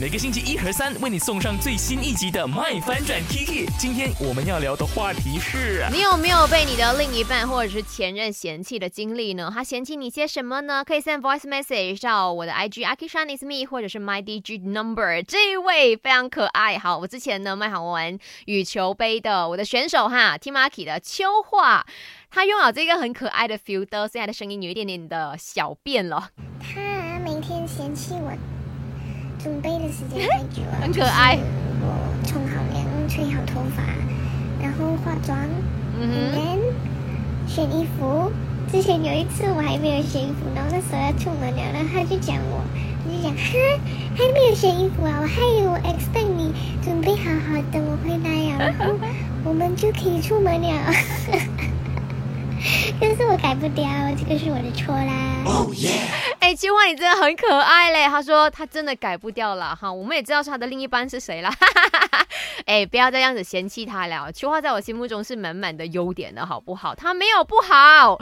每个星期一和三为你送上最新一集的《麦翻转 Kiki》。今天我们要聊的话题是：你有没有被你的另一半或者是前任嫌弃的经历呢？他嫌弃你些什么呢？可以 send voice message 到我的 IG Akishan is me，或者是 my DG number。这一位非常可爱。好，我之前呢卖好玩羽球杯的我的选手哈，Timaki 的秋话，他拥有这个很可爱的 filter，现在的声音有一点点的小变了。他每天嫌弃我准备的时间太久了，很可爱我冲好凉、吹好头发，然后化妆，嗯哼，选衣服。之前有一次我还没有选衣服，然后那时候要出门了，然后他就讲我，他就讲哈还没有选衣服啊，我还以为我 expect 你准备好好等我回来呀、然后我们就可以出门了。但是我改不掉，这个是我的错啦。秋花你真的很可爱嘞。他说他真的改不掉了哈，我们也知道是他的另一半是谁了。哎，不要再这样子嫌弃他了。秋花在我心目中是满满的优点的好不好？他没有不好。